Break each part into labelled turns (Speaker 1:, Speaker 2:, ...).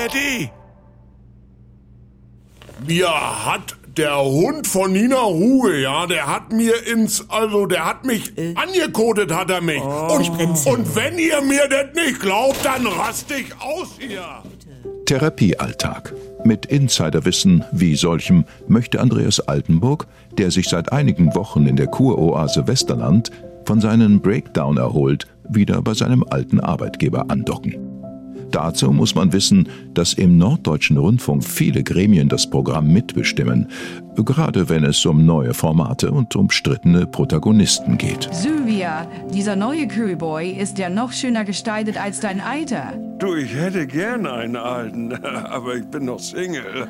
Speaker 1: ARD. Mir hat der Hund von Nina Ruge, ja, der hat mir ins, also der hat mich äh. angekotet, hat er mich. Oh. Und, und wenn ihr mir das nicht glaubt, dann rast ich aus hier.
Speaker 2: Therapiealltag. Mit Insiderwissen wie solchem möchte Andreas Altenburg, der sich seit einigen Wochen in der Kuroase Westerland von seinem Breakdown erholt, wieder bei seinem alten Arbeitgeber andocken. Dazu muss man wissen, dass im Norddeutschen Rundfunk viele Gremien das Programm mitbestimmen, gerade wenn es um neue Formate und umstrittene Protagonisten geht.
Speaker 3: Sylvia, dieser neue Curryboy ist ja noch schöner gestaltet als dein Alter.
Speaker 1: Du, ich hätte gern einen alten, aber ich bin noch Single.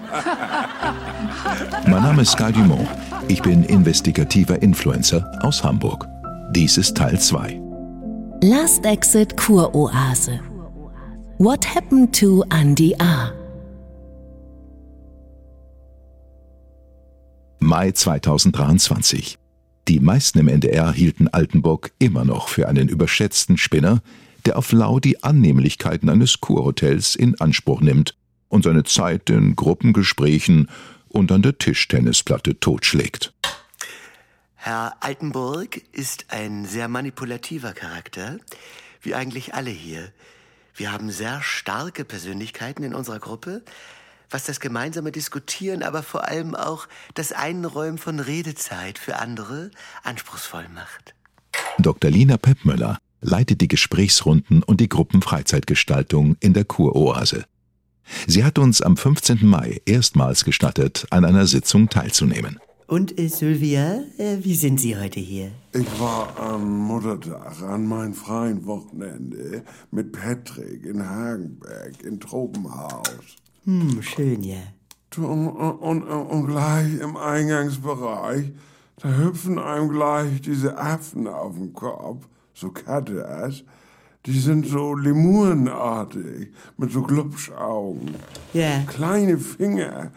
Speaker 2: mein Name ist Guy Dumont. Ich bin investigativer Influencer aus Hamburg. Dies ist Teil 2.
Speaker 4: Last Exit Kuroase. What happened to Andy A?
Speaker 2: Mai 2023. Die meisten im NDR hielten Altenburg immer noch für einen überschätzten Spinner, der auf Lau die Annehmlichkeiten eines Kurhotels in Anspruch nimmt und seine Zeit in Gruppengesprächen und an der Tischtennisplatte totschlägt.
Speaker 5: Herr Altenburg ist ein sehr manipulativer Charakter, wie eigentlich alle hier. Wir haben sehr starke Persönlichkeiten in unserer Gruppe, was das gemeinsame Diskutieren, aber vor allem auch das Einräumen von Redezeit für andere anspruchsvoll macht.
Speaker 2: Dr. Lina Peppmöller leitet die Gesprächsrunden und die Gruppenfreizeitgestaltung in der Kuroase. Sie hat uns am 15. Mai erstmals gestattet, an einer Sitzung teilzunehmen.
Speaker 5: Und äh, Sylvia, äh, wie sind Sie heute hier?
Speaker 1: Ich war am Muttertag an meinem freien Wochenende mit Patrick in Hagenberg in Tropenhaus.
Speaker 5: Hm, schön, ja.
Speaker 1: Und, und, und, gleich im Eingangsbereich, da hüpfen einem gleich diese Affen auf den Kopf, so Katas. Die sind so lemurenartig, mit so Glubschaugen.
Speaker 5: Ja.
Speaker 1: Kleine Finger,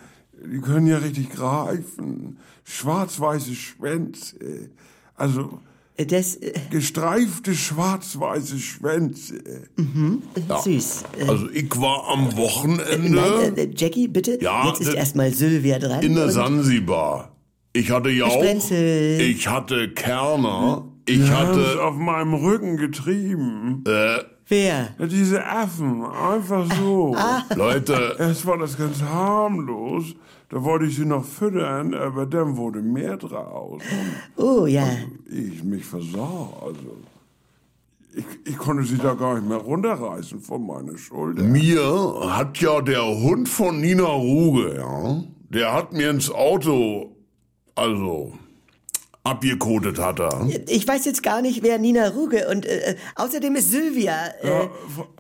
Speaker 1: die können ja richtig greifen. Schwarz-weiße Schwänze. Also.
Speaker 5: Das, äh,
Speaker 1: gestreifte schwarz-weiße Schwänze.
Speaker 5: Mhm, ja. süß.
Speaker 1: Also ich war am Wochenende.
Speaker 5: Nein, äh, Jackie, bitte. Ja, Jetzt ist erstmal Sylvia dran.
Speaker 1: In der Sansibar. Ich hatte ja auch.
Speaker 5: Sprenzel.
Speaker 1: Ich hatte Kerner. Ich Die hatte. auf meinem Rücken getrieben.
Speaker 5: Äh, Wer?
Speaker 1: Ja, diese Affen, einfach so.
Speaker 5: Ah.
Speaker 1: Leute. Erst war das ganz harmlos. Da wollte ich sie noch füttern, aber dann wurde mehr draus.
Speaker 5: Oh, ja.
Speaker 1: Also ich mich versah, also. Ich, ich konnte sie da gar nicht mehr runterreißen von meiner Schulter. Mir hat ja der Hund von Nina Ruge, ja, der hat mir ins Auto, also, abgekotet hat er.
Speaker 5: Ich weiß jetzt gar nicht, wer Nina Ruge und äh, äh außerdem ist Sylvia.
Speaker 1: Äh, ja,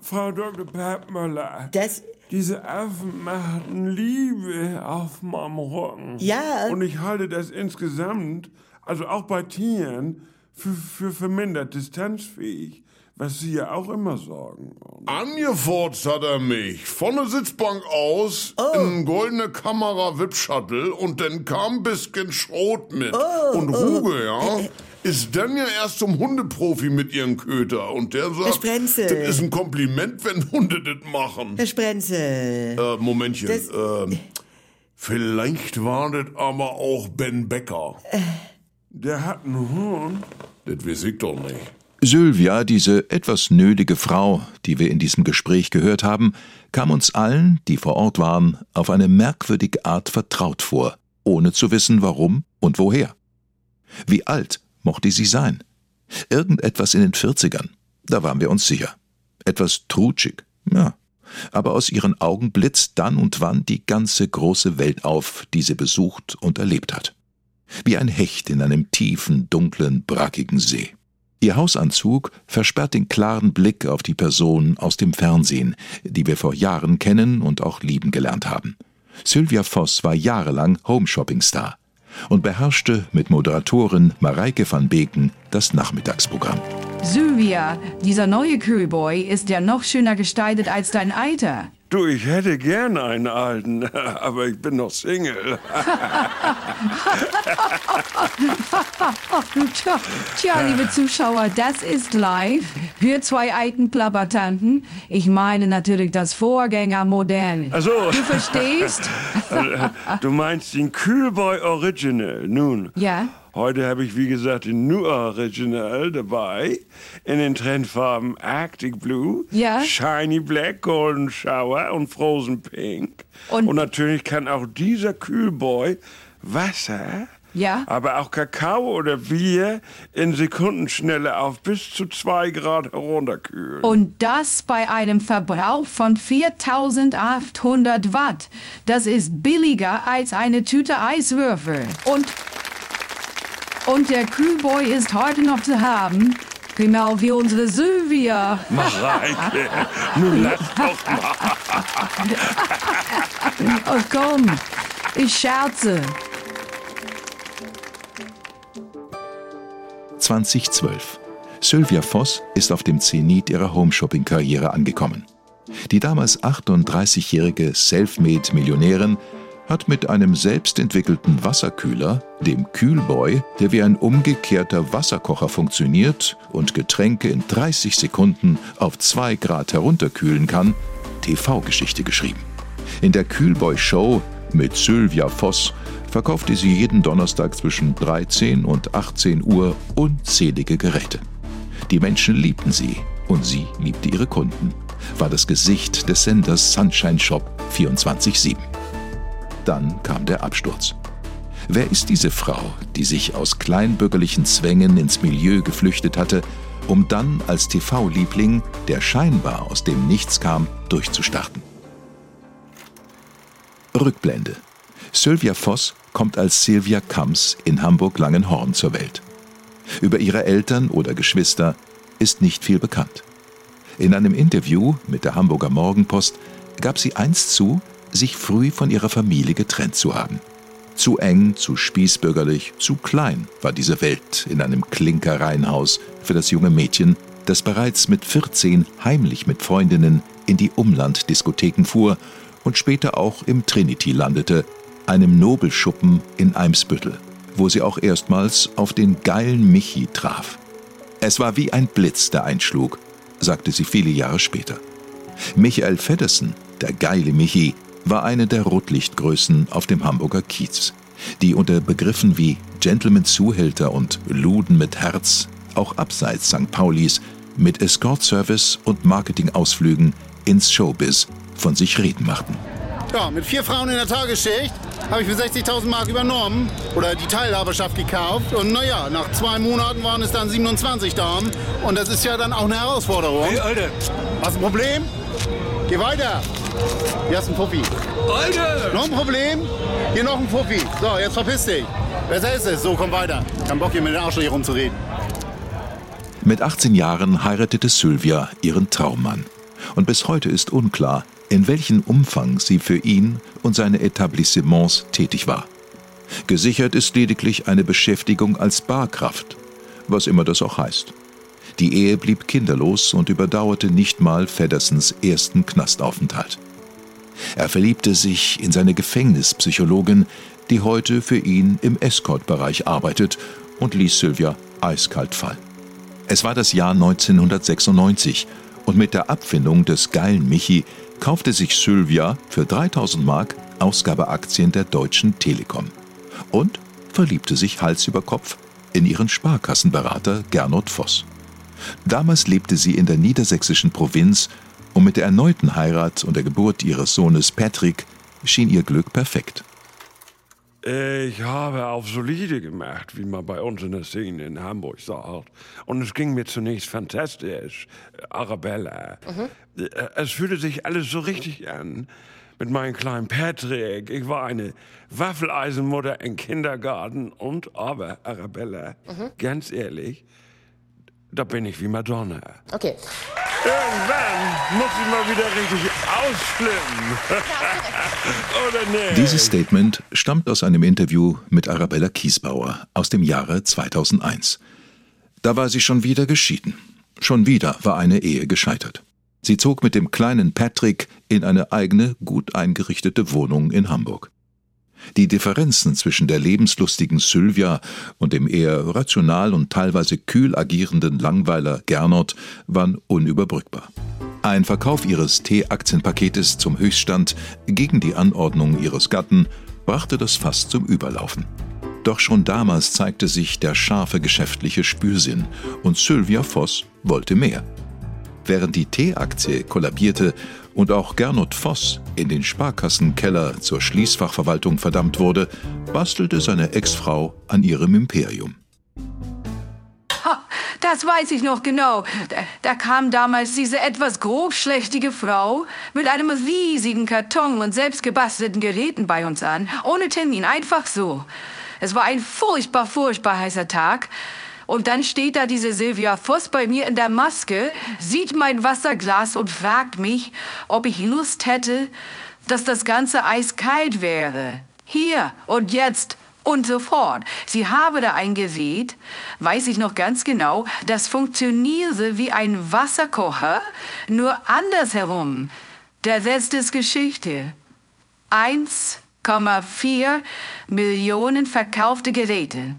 Speaker 1: Frau Dr. Peppmüller.
Speaker 5: Das.
Speaker 1: Diese Affen machen Liebe auf meinem Rücken.
Speaker 5: Ja.
Speaker 1: Und ich halte das insgesamt, also auch bei Tieren, für, für vermindert distanzfähig. Was Sie ja auch immer sagen. Angefurzt hat er mich. Von der Sitzbank aus oh. in goldene Kamera VIP-Shuttle und dann kam ein bisschen Schrot mit.
Speaker 5: Oh,
Speaker 1: und Ruge, oh. ja. Ist dann ja erst zum Hundeprofi mit ihrem Köter und der sagt,
Speaker 5: Herr Sprenzel.
Speaker 1: das ist ein Kompliment, wenn Hunde das machen.
Speaker 5: Herr Sprenzel.
Speaker 1: Äh, Momentchen. Das, äh, vielleicht war das aber auch Ben Becker. Äh. Der hat einen Hund. Das weiß ich doch nicht.
Speaker 2: Sylvia, diese etwas nölige Frau, die wir in diesem Gespräch gehört haben, kam uns allen, die vor Ort waren, auf eine merkwürdige Art vertraut vor, ohne zu wissen warum und woher. Wie alt mochte sie sein? Irgendetwas in den Vierzigern, da waren wir uns sicher. Etwas trutschig, ja. Aber aus ihren Augen blitzt dann und wann die ganze große Welt auf, die sie besucht und erlebt hat. Wie ein Hecht in einem tiefen, dunklen, brackigen See. Ihr Hausanzug versperrt den klaren Blick auf die Person aus dem Fernsehen, die wir vor Jahren kennen und auch lieben gelernt haben. Sylvia Voss war jahrelang Home-Shopping-Star und beherrschte mit Moderatorin Mareike van Beken das Nachmittagsprogramm.
Speaker 3: Sylvia, dieser neue Curryboy ist ja noch schöner gestaltet als dein Alter.
Speaker 1: Du, ich hätte gern einen alten, aber ich bin noch Single.
Speaker 3: tja, tja, liebe Zuschauer, das ist live. Wir zwei alten Plappertanten. Ich meine natürlich das Vorgängermodell.
Speaker 1: Ach so.
Speaker 3: Du verstehst?
Speaker 1: Du meinst den Kühlboy Original. Nun,
Speaker 3: Ja.
Speaker 1: Heute habe ich, wie gesagt, den New Original dabei. In den Trendfarben Arctic Blue,
Speaker 3: Ja.
Speaker 1: Shiny Black, Golden Shower und Frozen Pink.
Speaker 3: Und-
Speaker 1: und natürlich kann auch dieser Kühlboy Wasser
Speaker 3: Ja.
Speaker 1: aber auch Kakao oder Bier in Sekundenschnelle auf bis zu zwei Grad herunterkühlen.
Speaker 3: Und das bei einem Verbrauch von 4800 Watt. Das ist billiger als eine Tüte Eiswürfel. Und, und der Kühlboy ist heute noch zu haben. Genau wie unsere Sylvia.
Speaker 1: Mareike, nun lass doch mal.
Speaker 3: Oh komm, ich scherze.
Speaker 2: 2012. Sylvia Voss ist auf dem Zenit ihrer Homeshopping-Karriere angekommen. Die damals 38-jährige Selfmade-Millionärin hat mit einem selbstentwickelten Wasserkühler, dem Kühlboy, der wie ein umgekehrter Wasserkocher funktioniert und Getränke in 30 Sekunden auf 2 Grad herunterkühlen kann, TV-Geschichte geschrieben. In der Kühlboy-Show mit Sylvia Voss verkaufte sie jeden Donnerstag zwischen 13 und 18 Uhr unzählige Geräte. Die Menschen liebten sie und sie liebte ihre Kunden. War das Gesicht des Senders Sunshine Shop 24-7. Dann kam der Absturz. Wer ist diese Frau, die sich aus kleinbürgerlichen Zwängen ins Milieu geflüchtet hatte, um dann als TV-Liebling, der scheinbar aus dem Nichts kam, durchzustarten? Rückblende. Sylvia Voss kommt als Sylvia Kams in Hamburg-Langenhorn zur Welt. Über ihre Eltern oder Geschwister ist nicht viel bekannt. In einem Interview mit der Hamburger Morgenpost gab sie einst zu, sich früh von ihrer Familie getrennt zu haben. Zu eng, zu spießbürgerlich, zu klein war diese Welt in einem Klinkerreihenhaus für das junge Mädchen, das bereits mit 14 heimlich mit Freundinnen in die Umlanddiskotheken fuhr und später auch im Trinity landete, einem Nobelschuppen in Eimsbüttel, wo sie auch erstmals auf den geilen Michi traf. Es war wie ein Blitz, der einschlug, sagte sie viele Jahre später. Michael Feddersen, der geile Michi, war eine der Rotlichtgrößen auf dem Hamburger Kiez, die unter Begriffen wie Gentleman-Zuhälter und Luden mit Herz auch abseits St. Paulis mit Escort-Service und Marketingausflügen ins Showbiz von sich reden machten.
Speaker 6: Ja, mit vier Frauen in der Tagesschicht habe ich für 60.000 Mark übernommen oder die Teilhaberschaft gekauft. Und naja, nach zwei Monaten waren es dann 27 Damen. Und das ist ja dann auch eine Herausforderung.
Speaker 7: Hey, Alter!
Speaker 6: Hast du ein Problem? Geh weiter. Hier hast du einen Fuffi.
Speaker 7: Alter!
Speaker 6: Noch ein Problem? Hier noch ein Fuffi. So, jetzt verpiss dich. Besser ist es. So, komm weiter. Kein Bock hier mit den Arschloch hier rumzureden.
Speaker 2: Mit 18 Jahren heiratete Sylvia ihren Traummann. Und bis heute ist unklar, in welchem Umfang sie für ihn und seine Etablissements tätig war. Gesichert ist lediglich eine Beschäftigung als Barkraft, was immer das auch heißt. Die Ehe blieb kinderlos und überdauerte nicht mal Feddersons ersten Knastaufenthalt. Er verliebte sich in seine Gefängnispsychologin, die heute für ihn im Escort-Bereich arbeitet und ließ Sylvia eiskalt fallen. Es war das Jahr 1996 und mit der Abfindung des geilen Michi kaufte sich Sylvia für 3000 Mark Ausgabeaktien der Deutschen Telekom und verliebte sich Hals über Kopf in ihren Sparkassenberater Gernot Voss. Damals lebte sie in der niedersächsischen Provinz und mit der erneuten Heirat und der Geburt ihres Sohnes Patrick schien ihr Glück perfekt.
Speaker 1: Ich habe auf solide gemacht, wie man bei uns in der Szene in Hamburg sagt. Und es ging mir zunächst fantastisch. Arabella. Äh, Es fühlte sich alles so richtig an. Mit meinem kleinen Patrick. Ich war eine Waffeleisenmutter im Kindergarten. Und aber, Arabella, ganz ehrlich, da bin ich wie Madonna.
Speaker 8: Okay.
Speaker 1: Irgendwann muss ich mal wieder richtig ausflippen. Oder nicht?
Speaker 2: Dieses Statement stammt aus einem Interview mit Arabella Kiesbauer aus dem Jahre 2001. Da war sie schon wieder geschieden. Schon wieder war eine Ehe gescheitert. Sie zog mit dem kleinen Patrick in eine eigene, gut eingerichtete Wohnung in Hamburg. Die Differenzen zwischen der lebenslustigen Sylvia und dem eher rational und teilweise kühl agierenden Langweiler Gernot waren unüberbrückbar. Ein Verkauf ihres T-Aktienpaketes zum Höchststand gegen die Anordnung ihres Gatten brachte das Fass zum Überlaufen. Doch schon damals zeigte sich der scharfe geschäftliche Spürsinn und Sylvia Voss wollte mehr. Während die T-Aktie kollabierte und auch Gernot Voss in den Sparkassenkeller zur Schließfachverwaltung verdammt wurde, bastelte seine Ex-Frau an ihrem Imperium.
Speaker 3: Das weiß ich noch genau. Da, da, kam damals diese etwas grobschlächtige Frau mit einem riesigen Karton und selbstgebastelten Geräten bei uns an. Ohne Termin, einfach so. Es war ein furchtbar, furchtbar heißer Tag. Und dann steht da diese Silvia Voss bei mir in der Maske, sieht mein Wasserglas und fragt mich, ob ich Lust hätte, dass das ganze eiskalt wäre. Hier und jetzt und sofort. Sie habe da eingeweht, weiß ich noch ganz genau, das funktionierte wie ein Wasserkocher, nur andersherum. Der Rest ist Geschichte. 1,4 Millionen verkaufte Geräte.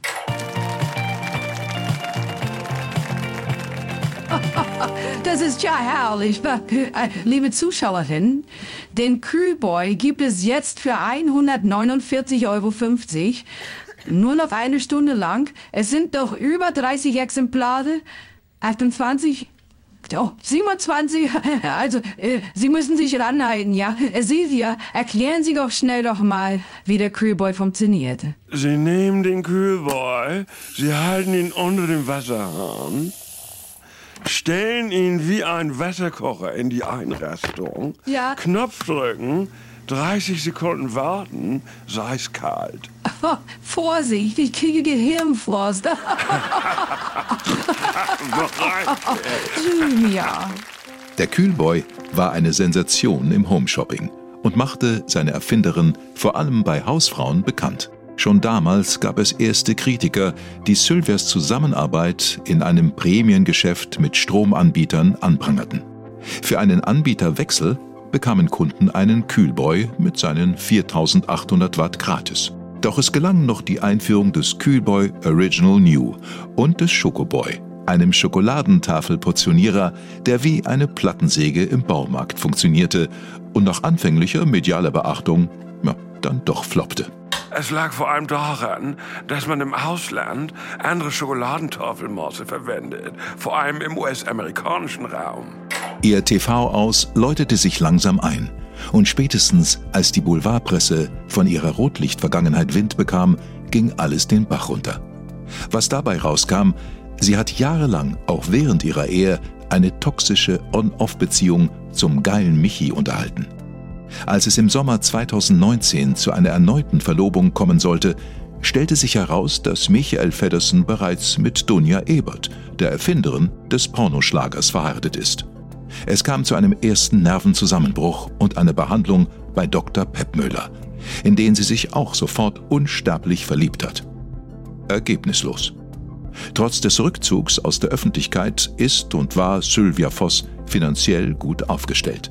Speaker 3: Das ist ja herrlich. Äh, liebe Zuschauerinnen, den Kühlboy gibt es jetzt für 149,50 Euro. Nur noch eine Stunde lang. Es sind doch über 30 Exemplare. 28, Oh, 27, also äh, Sie müssen sich ranhalten, ja? Silvia, erklären Sie doch schnell doch mal, wie der Kühlboy funktioniert.
Speaker 1: Sie nehmen den Kühlboy, Sie halten ihn unter dem Wasserhahn stellen ihn wie ein Wasserkocher in die Einrastung,
Speaker 3: ja.
Speaker 1: Knopf drücken, 30 Sekunden warten, sei es kalt.
Speaker 3: Oh, Vorsicht, ich kriege Gehirnfrost.
Speaker 2: ja. Der Kühlboy war eine Sensation im Homeshopping und machte seine Erfinderin vor allem bei Hausfrauen bekannt. Schon damals gab es erste Kritiker, die Sylvias Zusammenarbeit in einem Prämiengeschäft mit Stromanbietern anprangerten. Für einen Anbieterwechsel bekamen Kunden einen Kühlboy mit seinen 4800 Watt gratis. Doch es gelang noch die Einführung des Kühlboy Original New und des Schokoboy, einem Schokoladentafelportionierer, der wie eine Plattensäge im Baumarkt funktionierte und nach anfänglicher medialer Beachtung ja, dann doch floppte.
Speaker 1: Es lag vor allem daran, dass man im Ausland andere Schokoladentafelmaße verwendet, vor allem im US-amerikanischen Raum.
Speaker 2: Ihr TV aus läutete sich langsam ein. Und spätestens als die Boulevardpresse von ihrer Rotlichtvergangenheit Wind bekam, ging alles den Bach runter. Was dabei rauskam, sie hat jahrelang, auch während ihrer Ehe, eine toxische On-Off-Beziehung zum geilen Michi unterhalten. Als es im Sommer 2019 zu einer erneuten Verlobung kommen sollte, stellte sich heraus, dass Michael Feddersen bereits mit Dunja Ebert, der Erfinderin des Pornoschlagers, verheiratet ist. Es kam zu einem ersten Nervenzusammenbruch und einer Behandlung bei Dr. Peppmüller, in den sie sich auch sofort unsterblich verliebt hat. Ergebnislos. Trotz des Rückzugs aus der Öffentlichkeit ist und war Sylvia Voss finanziell gut aufgestellt.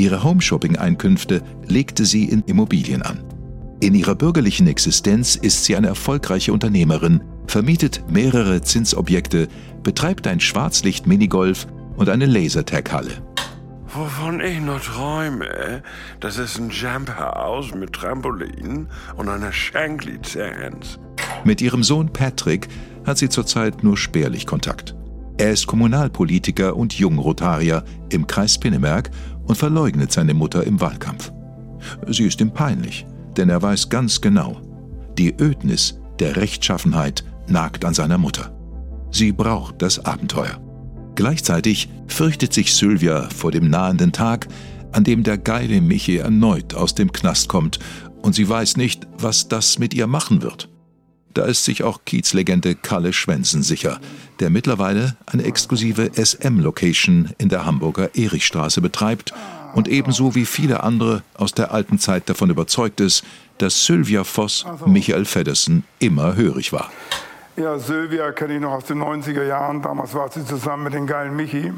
Speaker 2: Ihre Homeshopping-Einkünfte legte sie in Immobilien an. In ihrer bürgerlichen Existenz ist sie eine erfolgreiche Unternehmerin, vermietet mehrere Zinsobjekte, betreibt ein Schwarzlicht-Minigolf und eine Lasertag-Halle.
Speaker 1: Wovon ich nur träume, das ist ein Jumphouse mit Trampolin und einer Schenklizenz.
Speaker 2: Mit ihrem Sohn Patrick hat sie zurzeit nur spärlich Kontakt. Er ist Kommunalpolitiker und Jungrotarier im Kreis Pinneberg und verleugnet seine Mutter im Wahlkampf. Sie ist ihm peinlich, denn er weiß ganz genau, die Ödnis der Rechtschaffenheit nagt an seiner Mutter. Sie braucht das Abenteuer. Gleichzeitig fürchtet sich Sylvia vor dem nahenden Tag, an dem der geile Michi erneut aus dem Knast kommt und sie weiß nicht, was das mit ihr machen wird. Da ist sich auch Kiezlegende Kalle Schwensen sicher, der mittlerweile eine exklusive SM-Location in der Hamburger Erichstraße betreibt und ebenso wie viele andere aus der alten Zeit davon überzeugt ist, dass Sylvia Voss Michael Feddersen immer hörig war.
Speaker 7: Ja, Sylvia kenne ich noch aus den 90er Jahren. Damals war sie zusammen mit dem geilen Michi.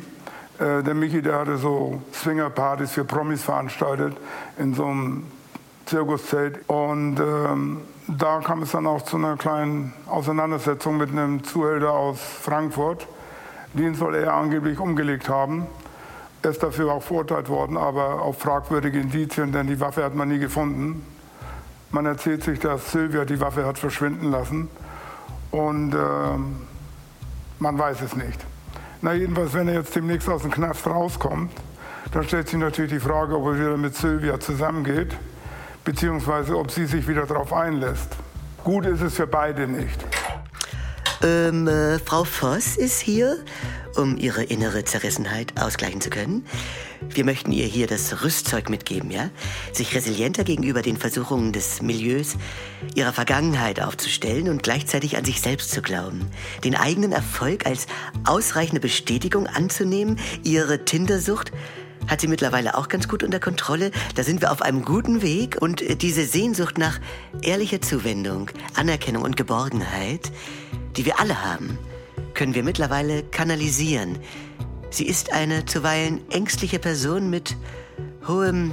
Speaker 7: Äh, der Michi, der hatte so Swingerpartys für Promis veranstaltet in so einem Zirkuszelt. Und ähm, da kam es dann auch zu einer kleinen Auseinandersetzung mit einem Zuhälter aus Frankfurt. Den soll er angeblich umgelegt haben. Er ist dafür auch verurteilt worden, aber auf fragwürdige Indizien, denn die Waffe hat man nie gefunden. Man erzählt sich, dass Sylvia die Waffe hat verschwinden lassen und äh, man weiß es nicht. Na jedenfalls, wenn er jetzt demnächst aus dem Knast rauskommt, dann stellt sich natürlich die Frage, ob er wieder mit Sylvia zusammengeht, beziehungsweise ob sie sich wieder darauf einlässt. Gut ist es für beide nicht.
Speaker 5: Ähm, äh, Frau Voss ist hier, um ihre innere Zerrissenheit ausgleichen zu können. Wir möchten ihr hier das Rüstzeug mitgeben, ja? Sich resilienter gegenüber den Versuchungen des Milieus, ihrer Vergangenheit aufzustellen und gleichzeitig an sich selbst zu glauben. Den eigenen Erfolg als ausreichende Bestätigung anzunehmen, ihre Tindersucht hat sie mittlerweile auch ganz gut unter Kontrolle. Da sind wir auf einem guten Weg und äh, diese Sehnsucht nach ehrlicher Zuwendung, Anerkennung und Geborgenheit, die wir alle haben, können wir mittlerweile kanalisieren. Sie ist eine zuweilen ängstliche Person mit hohem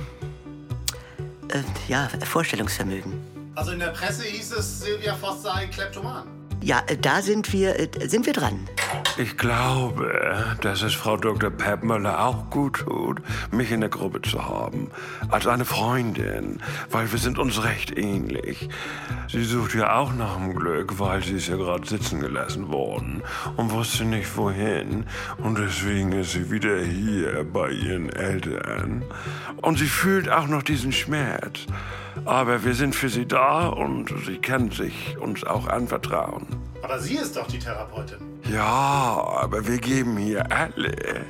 Speaker 5: äh, ja, Vorstellungsvermögen.
Speaker 6: Also in der Presse hieß es, Silvia Voss sei Kleptoman.
Speaker 5: Ja, äh, da sind wir, äh, sind wir dran.
Speaker 1: Ich glaube, dass es Frau Dr. Peppmüller auch gut tut, mich in der Gruppe zu haben. Als eine Freundin, weil wir sind uns recht ähnlich. Sie sucht ja auch nach dem Glück, weil sie ist ja gerade sitzen gelassen worden und wusste nicht wohin. Und deswegen ist sie wieder hier bei ihren Eltern. Und sie fühlt auch noch diesen Schmerz. Aber wir sind für sie da und sie kann sich uns auch anvertrauen.
Speaker 6: Aber sie ist doch die Therapeutin.
Speaker 1: Ja, aber wir geben hier alle.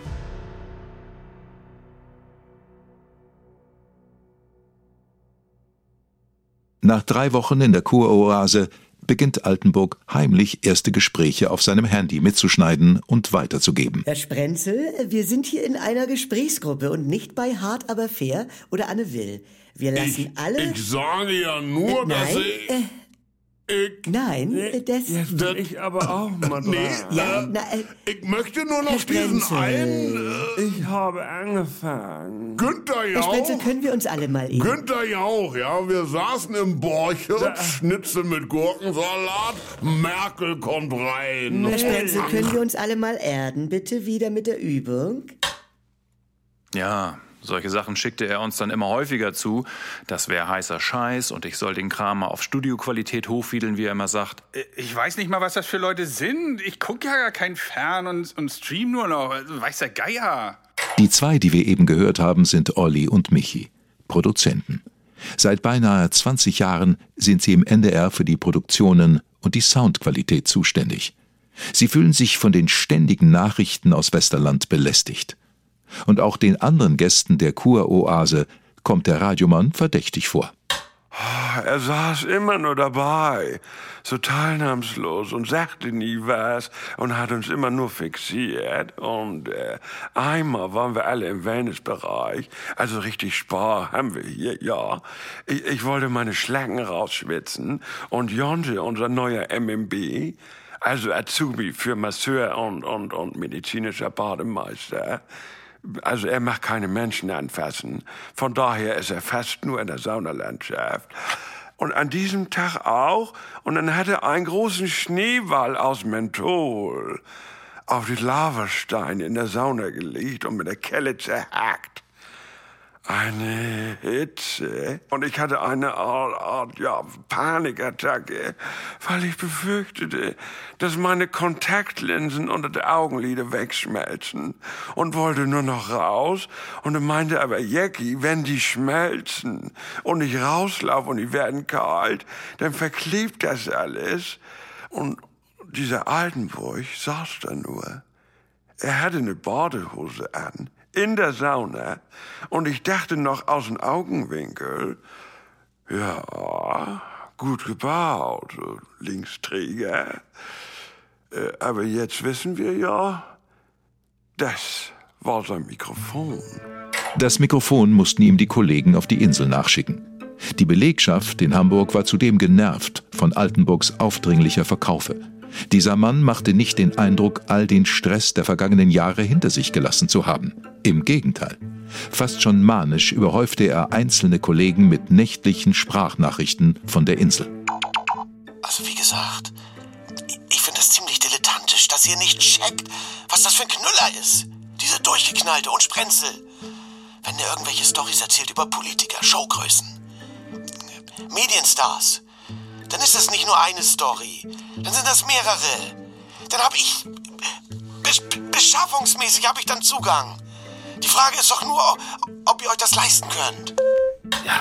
Speaker 2: Nach drei Wochen in der Kuroase beginnt Altenburg heimlich erste Gespräche auf seinem Handy mitzuschneiden und weiterzugeben.
Speaker 5: Herr Sprenzel, wir sind hier in einer Gesprächsgruppe und nicht bei Hart aber fair oder Anne Will. Wir lassen
Speaker 1: ich,
Speaker 5: alle.
Speaker 1: Ich sage ja nur,
Speaker 5: äh,
Speaker 1: dass
Speaker 5: nein,
Speaker 1: ich.
Speaker 5: äh,
Speaker 1: ich
Speaker 5: nein, äh, das.
Speaker 1: Jetzt will ich aber auch mal dran. Nee,
Speaker 5: Ja,
Speaker 1: äh,
Speaker 5: na, äh,
Speaker 1: ich möchte nur
Speaker 5: Herr
Speaker 1: noch diesen
Speaker 5: Sprenzel.
Speaker 1: einen. Äh, ich habe angefangen. Günther
Speaker 5: Herr
Speaker 1: Jauch.
Speaker 5: Sprenzel, können wir uns alle mal eben.
Speaker 1: Günther Jauch, ja, wir saßen im Borchardt, Schnitzel mit Gurkensalat, Merkel kommt rein.
Speaker 5: Herr Sprenzel, können wir uns alle mal erden, bitte wieder mit der Übung?
Speaker 8: Ja, solche Sachen schickte er uns dann immer häufiger zu. Das wäre heißer Scheiß und ich soll den Kram mal auf Studioqualität hochfiedeln, wie er immer sagt.
Speaker 9: Ich weiß nicht mal, was das für Leute sind. Ich gucke ja gar kein Fern und, und stream nur noch. Also, Weiß der Geier.
Speaker 2: Die zwei, die wir eben gehört haben, sind Olli und Michi, Produzenten. Seit beinahe 20 Jahren sind sie im NDR für die Produktionen und die Soundqualität zuständig. Sie fühlen sich von den ständigen Nachrichten aus Westerland belästigt. Und auch den anderen Gästen der Kuroase kommt der Radiomann verdächtig vor.
Speaker 1: Er saß immer nur dabei, so teilnahmslos und sagte nie was und hat uns immer nur fixiert. Und äh, einmal waren wir alle im Wellnessbereich, also richtig Spar haben wir hier, ja. Ich, ich wollte meine Schlacken rausschwitzen und Jonte, unser neuer MMB, also Azubi für Masseur und, und, und medizinischer Bademeister, also er macht keine Menschen anfassen. Von daher ist er fast nur in der Saunalandschaft. Und an diesem Tag auch. Und dann hat er einen großen Schneeball aus Menthol auf die Lavasteine in der Sauna gelegt und mit der Kelle zerhackt. Eine Hitze. Und ich hatte eine Art, ja, Panikattacke, weil ich befürchtete, dass meine Kontaktlinsen unter der Augenlider wegschmelzen und wollte nur noch raus. Und meinte aber, Jackie, wenn die schmelzen und ich rauslaufe und die werden kalt, dann verklebt das alles. Und dieser Altenburg saß da nur. Er hatte eine Badehose an, in der Sauna, und ich dachte noch aus dem Augenwinkel, ja, gut gebaut, Linksträger. Äh, Aber jetzt wissen wir ja, das war sein Mikrofon.
Speaker 2: Das Mikrofon mussten ihm die Kollegen auf die Insel nachschicken. Die Belegschaft in Hamburg war zudem genervt von Altenburgs aufdringlicher Verkaufe. Dieser Mann machte nicht den Eindruck, all den Stress der vergangenen Jahre hinter sich gelassen zu haben. Im Gegenteil. Fast schon manisch überhäufte er einzelne Kollegen mit nächtlichen Sprachnachrichten von der Insel.
Speaker 5: Also wie gesagt, ich finde es ziemlich dilettantisch, dass ihr nicht checkt, was das für ein Knüller ist. Diese durchgeknallte und Sprenzel. Wenn er irgendwelche Storys erzählt über Politiker, Showgrößen, Medienstars, dann ist das nicht nur eine Story. Dann sind das mehrere. Dann habe ich... Besch beschaffungsmäßig habe ich dann Zugang. Die Frage ist doch nur, ob ihr euch das leisten könnt.
Speaker 6: Ja,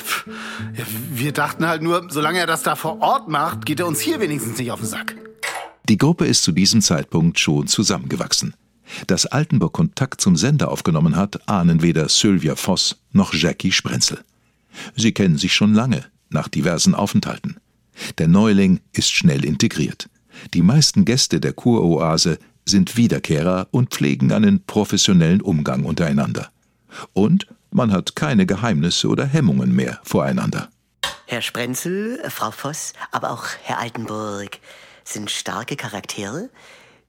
Speaker 6: ja, wir dachten halt nur, solange er das da vor Ort macht, geht er uns hier wenigstens nicht auf den Sack.
Speaker 2: Die Gruppe ist zu diesem Zeitpunkt schon zusammengewachsen. Dass Altenburg Kontakt zum Sender aufgenommen hat, ahnen weder Sylvia Voss noch Jackie Sprenzel. Sie kennen sich schon lange, nach diversen Aufenthalten. Der Neuling ist schnell integriert. Die meisten Gäste der Kuroase sind Wiederkehrer und pflegen einen professionellen Umgang untereinander. Und man hat keine Geheimnisse oder Hemmungen mehr voreinander.
Speaker 5: Herr Sprenzel, Frau Voss, aber auch Herr Altenburg sind starke Charaktere,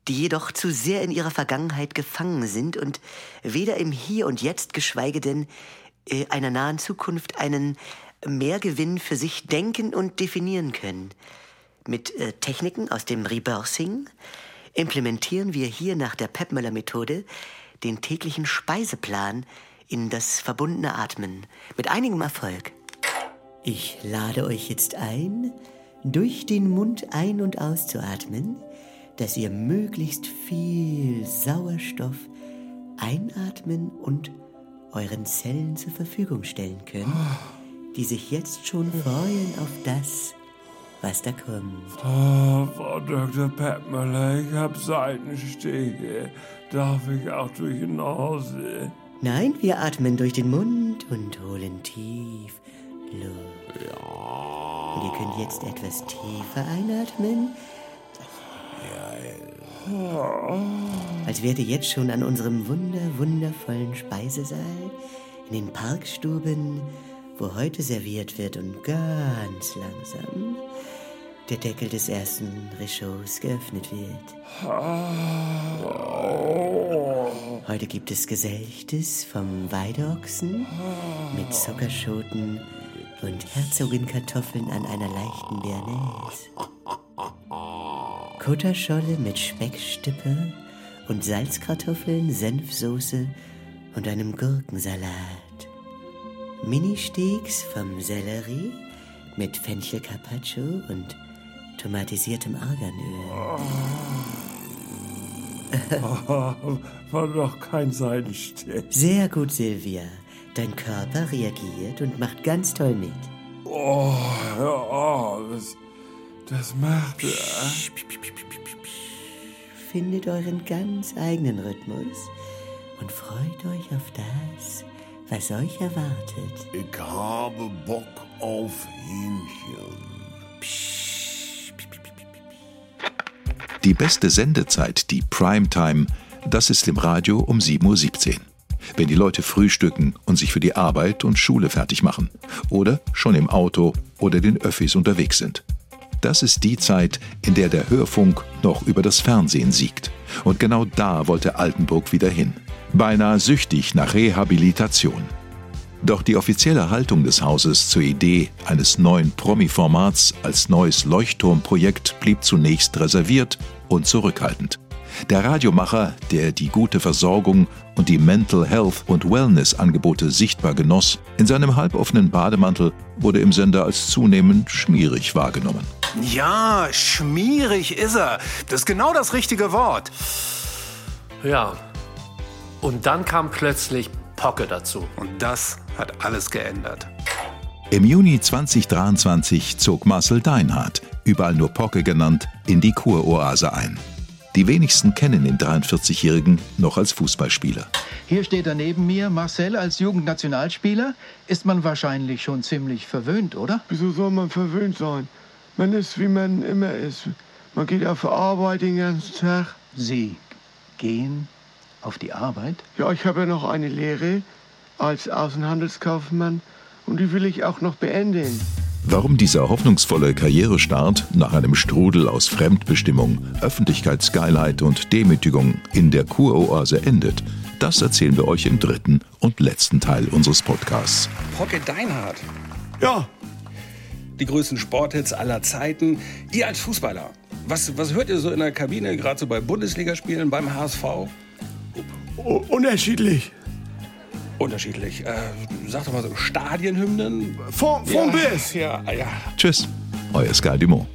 Speaker 5: die jedoch zu sehr in ihrer Vergangenheit gefangen sind und weder im Hier und Jetzt, geschweige denn äh, einer nahen Zukunft einen Mehrgewinn für sich denken und definieren können. Mit äh, Techniken aus dem Rebirthing implementieren wir hier nach der Pepmöller-Methode den täglichen Speiseplan in das verbundene Atmen mit einigem Erfolg. Ich lade euch jetzt ein, durch den Mund ein- und auszuatmen, dass ihr möglichst viel Sauerstoff einatmen und euren Zellen zur Verfügung stellen könnt, die sich jetzt schon freuen auf das, was da kommt.
Speaker 1: Oh, Frau Dr. Peppmüller, ich hab Seitenstiche. Darf ich auch durch die Nase?
Speaker 5: Nein, wir atmen durch den Mund und holen tief Luft. Ja. Und ihr könnt jetzt etwas tiefer einatmen. Als wärt ihr jetzt schon an unserem wunder, wundervollen Speisesaal in den Parkstuben, wo heute serviert wird und ganz langsam der Deckel des ersten Rechauds geöffnet wird. Heute gibt es Geselchtes vom Weideochsen mit Zuckerschoten und Herzogin-Kartoffeln an einer leichten Bearnaise. Kutterscholle mit Speckstippe und Salzkartoffeln, Senfsoße und einem Gurkensalat. Ministeaks vom Sellerie mit Fenchel Carpaccio und tomatisiertem Arganöl.
Speaker 1: Oh, war doch kein Seidenstich.
Speaker 5: Sehr gut, Silvia. Dein Körper reagiert und macht ganz toll mit.
Speaker 1: Oh, oh, das, das macht er.
Speaker 5: Findet euren ganz eigenen Rhythmus und freut euch auf das, was euch erwartet.
Speaker 1: Ich habe Bock auf Hähnchen.
Speaker 2: Die beste Sendezeit, die Primetime, das ist im Radio um 7.17 Uhr. Wenn die Leute frühstücken und sich für die Arbeit und Schule fertig machen. Oder schon im Auto oder den Öffis unterwegs sind. Das ist die Zeit, in der der Hörfunk noch über das Fernsehen siegt. Und genau da wollte Altenburg wieder hin. Beinahe süchtig nach Rehabilitation. Doch die offizielle Haltung des Hauses zur Idee eines neuen Promi-Formats als neues Leuchtturmprojekt blieb zunächst reserviert und zurückhaltend. Der Radiomacher, der die gute Versorgung und die Mental Health und Wellness Angebote sichtbar genoss, in seinem halboffenen Bademantel wurde im Sender als zunehmend schmierig wahrgenommen.
Speaker 9: Ja, schmierig ist er. Das ist genau das richtige Wort.
Speaker 10: Ja. Und dann kam plötzlich Pocke dazu.
Speaker 9: Und das hat alles geändert.
Speaker 2: Im Juni 2023 zog Marcel Deinhardt, überall nur Pocke genannt, in die Kuroase ein. Die wenigsten kennen den 43-Jährigen noch als Fußballspieler.
Speaker 11: Hier steht er neben mir, Marcel als Jugendnationalspieler. Ist man wahrscheinlich schon ziemlich verwöhnt, oder?
Speaker 12: Wieso soll man verwöhnt sein? Man ist, wie man immer ist. Man geht auf Arbeit den ganzen Tag.
Speaker 11: Sie gehen auf die Arbeit?
Speaker 12: Ja, ich habe ja noch eine Lehre als Außenhandelskaufmann und die will ich auch noch beenden.
Speaker 2: Warum dieser hoffnungsvolle Karrierestart nach einem Strudel aus Fremdbestimmung, Öffentlichkeitsskylight und Demütigung in der Kuroase endet, das erzählen wir euch im dritten und letzten Teil unseres Podcasts.
Speaker 13: Pocket Deinhardt.
Speaker 12: Ja.
Speaker 13: Die größten Sporthits aller Zeiten. Ihr als Fußballer, was, was hört ihr so in der Kabine, gerade so bei Bundesligaspielen, beim HSV?
Speaker 12: Unterschiedlich.
Speaker 13: Unterschiedlich. Äh, sag doch mal so Stadienhymnen.
Speaker 12: Von, von
Speaker 13: ja,
Speaker 12: bis.
Speaker 13: Ja, ja.
Speaker 2: Tschüss, euer Sky Dumont.